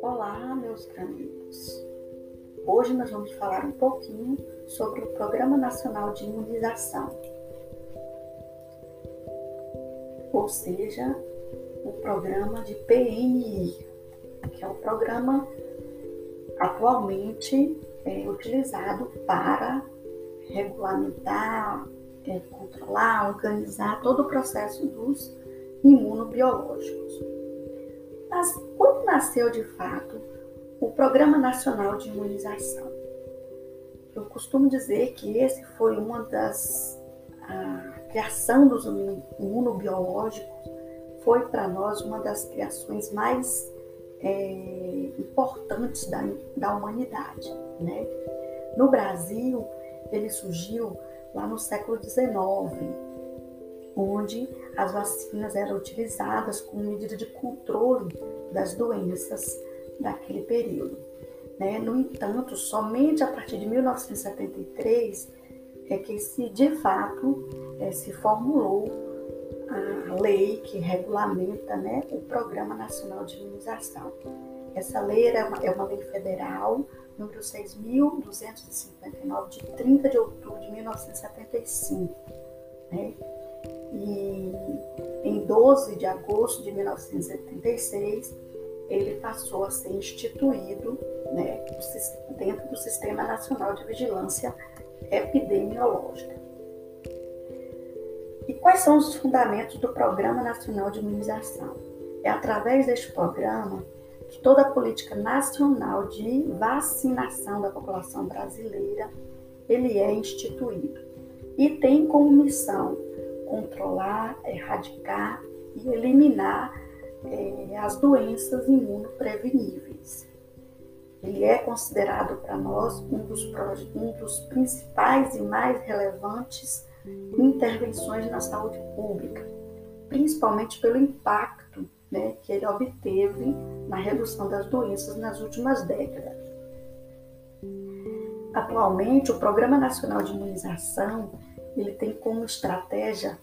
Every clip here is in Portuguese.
Olá, meus amigos. Hoje nós vamos falar um pouquinho sobre o Programa Nacional de Imunização, ou seja, o programa de PNI, que é o programa atualmente é, utilizado para regulamentar, é, controlar, organizar todo o processo dos imunobiológicos. Mas quando nasceu de fato o Programa Nacional de Imunização? Eu costumo dizer que esse foi uma das a criação dos imunobiológicos foi para nós uma das criações mais é, importantes da, da humanidade. Né? No Brasil, ele surgiu lá no século XIX, onde as vacinas eram utilizadas como medida de controle das doenças daquele período. Né? No entanto, somente a partir de 1973 é que se de fato é, se formulou a lei que regulamenta né, o Programa Nacional de Imunização. Essa lei é uma, é uma lei federal, número 6.259, de 30 de outubro de 1975. Né? E em 12 de agosto de 1976, ele passou a ser instituído né, dentro do Sistema Nacional de Vigilância Epidemiológica. E quais são os fundamentos do Programa Nacional de Imunização? É através deste programa toda a política nacional de vacinação da população brasileira ele é instituído e tem como missão controlar, erradicar e eliminar é, as doenças imunopreveníveis. Ele é considerado para nós um dos, um dos principais e mais relevantes intervenções na saúde pública, principalmente pelo impacto né, que ele obteve na redução das doenças nas últimas décadas. Atualmente, o Programa Nacional de Imunização ele tem como estratégia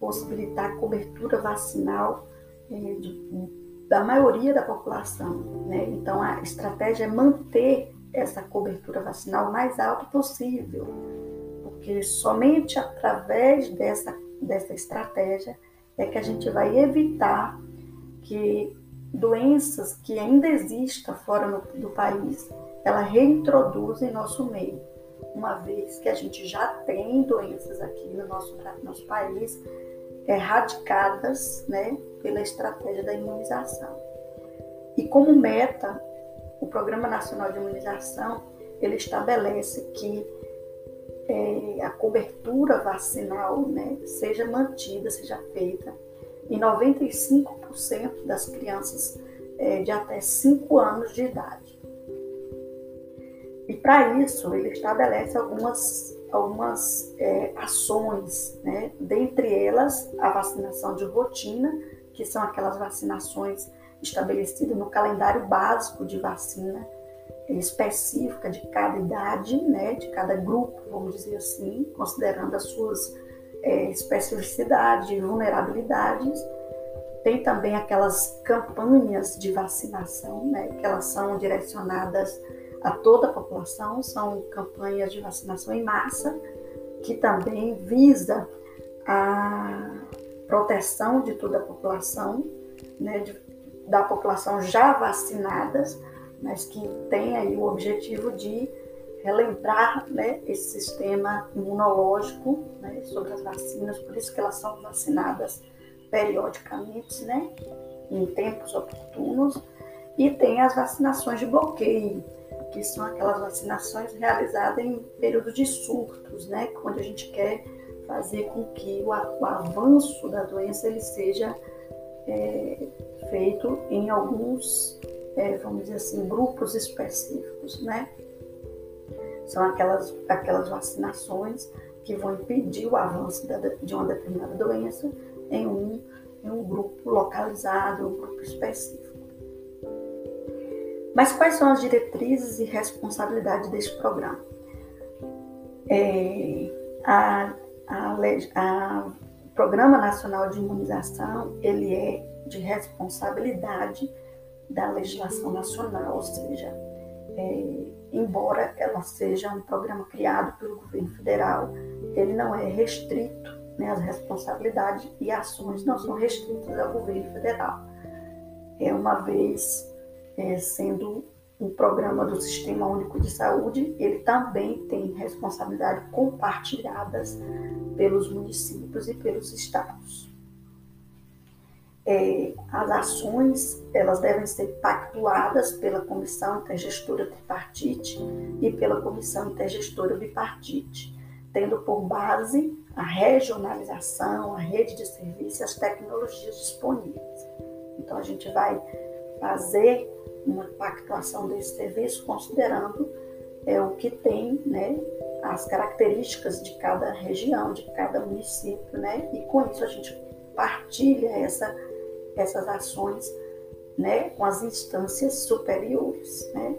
possibilitar a cobertura vacinal é, de, da maioria da população. Né? Então, a estratégia é manter essa cobertura vacinal o mais alta possível, porque somente através dessa, dessa estratégia é que a gente vai evitar que doenças que ainda existam fora do país, ela reintroduz em nosso meio, uma vez que a gente já tem doenças aqui no nosso, nosso país erradicadas né, pela estratégia da imunização. E como meta, o Programa Nacional de Imunização ele estabelece que é, a cobertura vacinal né, seja mantida, seja feita em 95% das crianças é, de até 5 anos de idade. E para isso, ele estabelece algumas, algumas é, ações, né? dentre elas a vacinação de rotina, que são aquelas vacinações estabelecidas no calendário básico de vacina específica de cada idade, né, de cada grupo, vamos dizer assim, considerando as suas é, especificidades e vulnerabilidades. Tem também aquelas campanhas de vacinação, né, que elas são direcionadas a toda a população, são campanhas de vacinação em massa, que também visa a proteção de toda a população, né, de, da população já vacinadas, mas que tem aí o objetivo de relembrar né, esse sistema imunológico né, sobre as vacinas, por isso que elas são vacinadas periodicamente, né, em tempos oportunos, e tem as vacinações de bloqueio, que são aquelas vacinações realizadas em período de surtos, né, onde a gente quer fazer com que o, o avanço da doença ele seja é, feito em alguns é, vamos dizer assim, grupos específicos, né? São aquelas, aquelas vacinações que vão impedir o avanço de uma determinada doença em um, em um grupo localizado, um grupo específico. Mas quais são as diretrizes e responsabilidades deste programa? É, a, a, a Programa Nacional de Imunização, ele é de responsabilidade da legislação nacional, ou seja, é, embora ela seja um programa criado pelo governo federal, ele não é restrito, né, as responsabilidades e ações não são restritas ao governo federal. É uma vez é, sendo um programa do Sistema Único de Saúde, ele também tem responsabilidades compartilhadas pelos municípios e pelos estados. É, as ações elas devem ser pactuadas pela Comissão Intergestora Tripartite e pela Comissão Intergestora Bipartite, tendo por base a regionalização, a rede de serviços e as tecnologias disponíveis. Então, a gente vai fazer uma pactuação desse serviço considerando é, o que tem, né, as características de cada região, de cada município, né, e com isso a gente partilha essa, essas ações, né, com as instâncias superiores, né.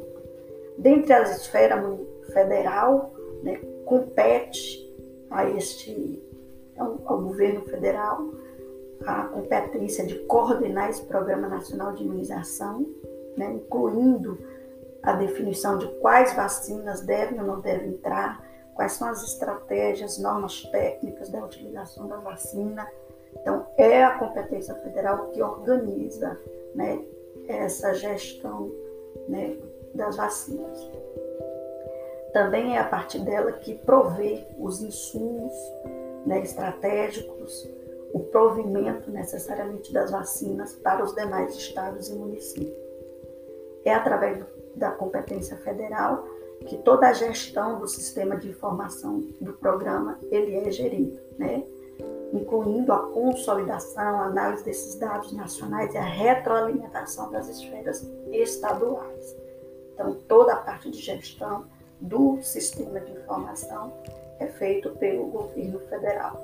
Dentre as esferas federal, né, compete a este ao, ao governo federal a competência de coordenar esse Programa Nacional de Imunização, né, incluindo a definição de quais vacinas devem ou não devem entrar, quais são as estratégias, normas técnicas da utilização da vacina. Então, é a competência federal que organiza né, essa gestão né, das vacinas. Também é a partir dela que provê os insumos né, estratégicos, o provimento necessariamente das vacinas para os demais estados e municípios. É através da competência federal que toda a gestão do sistema de informação do programa ele é gerido, né? Incluindo a consolidação, a análise desses dados nacionais e a retroalimentação das esferas estaduais. Então, toda a parte de gestão do sistema de informação é feito pelo governo federal.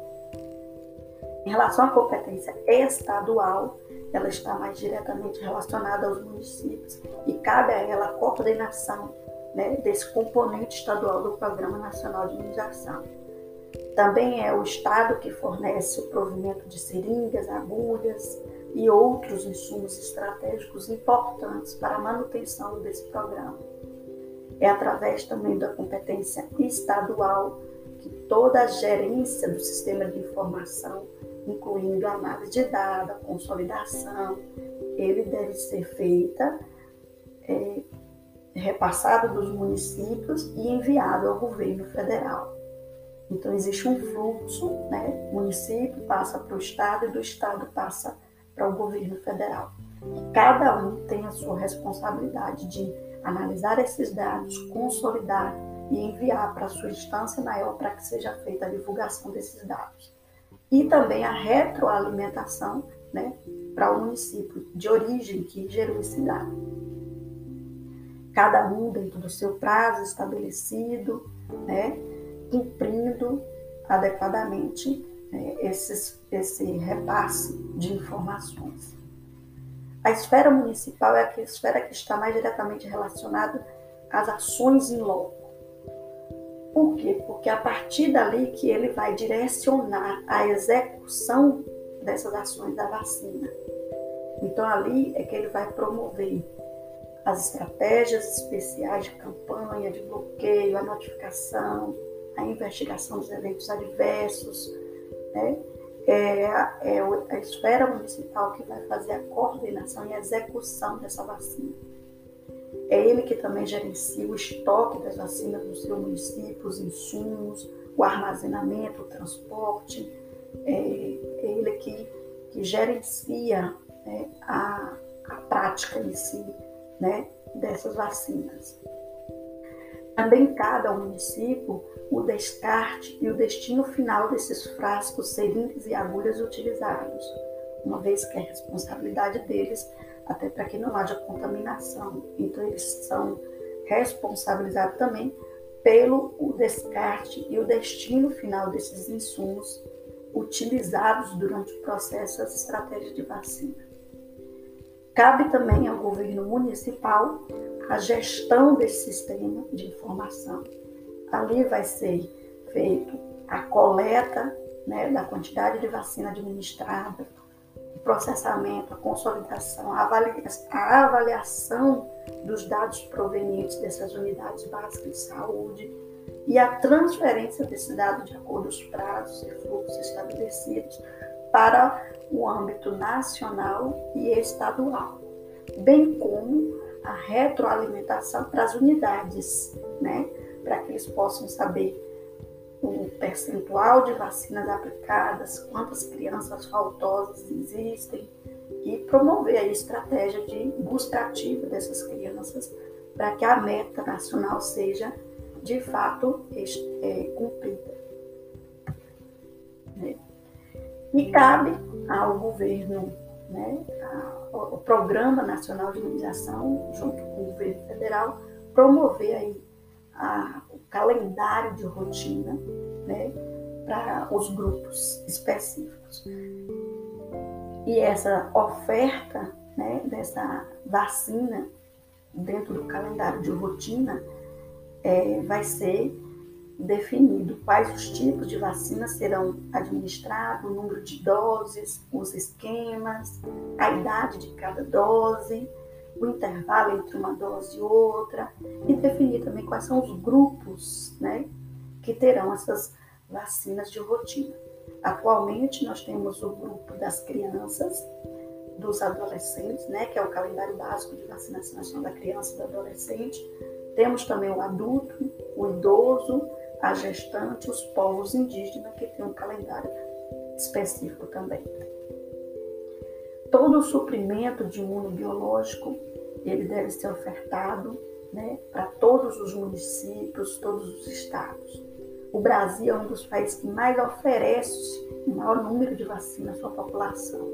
Em relação à competência estadual, ela está mais diretamente relacionada aos municípios e cabe a ela a coordenação né, desse componente estadual do Programa Nacional de Imunização. Também é o Estado que fornece o provimento de seringas, agulhas e outros insumos estratégicos importantes para a manutenção desse programa. É através também da competência estadual que toda a gerência do sistema de informação incluindo a análise de dados, a consolidação, ele deve ser feita, é, repassado dos municípios e enviado ao governo federal. Então existe um fluxo, né? O município passa para o estado e do estado passa para o governo federal. Cada um tem a sua responsabilidade de analisar esses dados, consolidar e enviar para a sua instância maior para que seja feita a divulgação desses dados e também a retroalimentação né, para o município de origem que gerou esse dado. Cada um dentro do seu prazo estabelecido, né, cumprindo adequadamente né, esses, esse repasse de informações. A esfera municipal é a esfera que está mais diretamente relacionada às ações em loco por quê? Porque é a partir dali que ele vai direcionar a execução dessas ações da vacina. Então ali é que ele vai promover as estratégias especiais de campanha, de bloqueio, a notificação, a investigação dos eventos adversos, né? É, é a esfera municipal que vai fazer a coordenação e a execução dessa vacina. É ele que também gerencia o estoque das vacinas no seu município, os insumos, o armazenamento, o transporte. É, é ele que, que gerencia é, a, a prática em si né, dessas vacinas. Também cabe ao município o descarte e o destino final desses frascos, seringas e agulhas utilizados, uma vez que é responsabilidade deles até para que não haja contaminação. Então, eles são responsabilizados também pelo o descarte e o destino final desses insumos utilizados durante o processo das estratégias de vacina. Cabe também ao governo municipal a gestão desse sistema de informação. Ali vai ser feito a coleta né, da quantidade de vacina administrada, o processamento, a consolidação, a avaliação, a avaliação dos dados provenientes dessas unidades básicas de saúde e a transferência desse dado de acordo com os prazos e fluxos estabelecidos para o âmbito nacional e estadual, bem como a retroalimentação para as unidades, né, para que eles possam saber o percentual de vacinas aplicadas, quantas crianças faltosas existem e promover a estratégia de busca ativa dessas crianças para que a meta nacional seja de fato é, cumprida. Né? E cabe ao governo, né, ao Programa Nacional de Imunização, junto com o governo federal, promover aí a, o calendário de rotina né, para os grupos específicos. E essa oferta né, dessa vacina dentro do calendário de rotina é, vai ser definido quais os tipos de vacinas serão administrados, o número de doses, os esquemas, a idade de cada dose, o intervalo entre uma dose e outra, e definir também quais são os grupos né, que terão essas vacinas de rotina. Atualmente, nós temos o grupo das crianças, dos adolescentes, né, que é o calendário básico de vacinação da criança e do adolescente. Temos também o adulto, o idoso, a gestante, os povos indígenas, que tem um calendário específico também. Todo o suprimento de imunobiológico, ele deve ser ofertado né, para todos os municípios, todos os estados. O Brasil é um dos países que mais oferece o maior número de vacinas à sua população.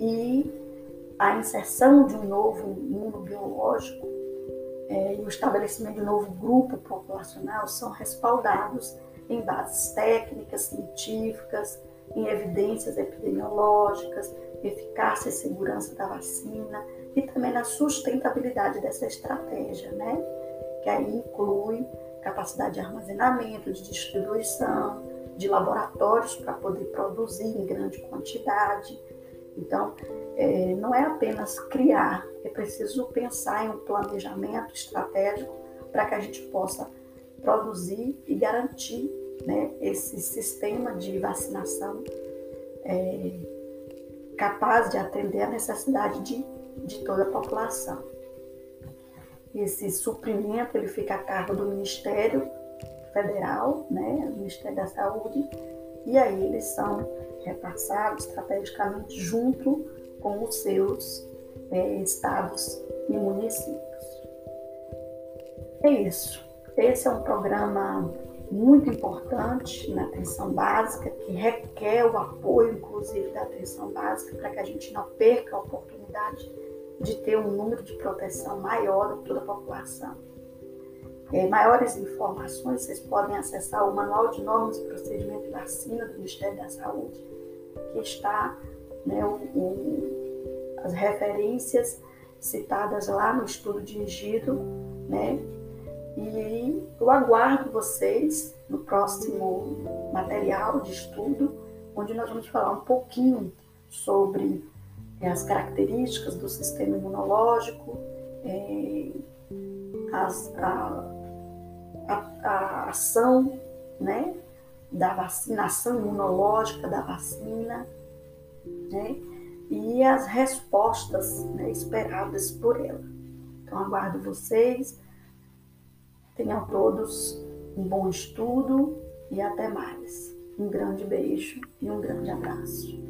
E a inserção de um novo imunobiológico é, e o estabelecimento de novo grupo populacional são respaldados em bases técnicas, científicas, em evidências epidemiológicas, eficácia e segurança da vacina e também na sustentabilidade dessa estratégia, né? Que aí inclui capacidade de armazenamento, de distribuição, de laboratórios para poder produzir em grande quantidade, então, é, não é apenas criar, é preciso pensar em um planejamento estratégico para que a gente possa produzir e garantir né, esse sistema de vacinação é, capaz de atender a necessidade de, de toda a população. Esse suprimento ele fica a cargo do Ministério Federal, né, Ministério da Saúde, e aí eles são repassado estrategicamente junto com os seus é, estados e municípios. É isso. Esse é um programa muito importante na atenção básica, que requer o apoio, inclusive, da atenção básica, para que a gente não perca a oportunidade de ter um número de proteção maior de toda a população. É, maiores informações, vocês podem acessar o Manual de Normas e Procedimento de Vacina do Ministério da Saúde, que está né, o, o, as referências citadas lá no estudo dirigido, né? E eu aguardo vocês no próximo material de estudo, onde nós vamos falar um pouquinho sobre é, as características do sistema imunológico, é, as, a, a, a ação né, da vacinação imunológica da vacina, né? E as respostas né, esperadas por ela. Então, aguardo vocês. Tenham todos um bom estudo e até mais. Um grande beijo e um grande abraço.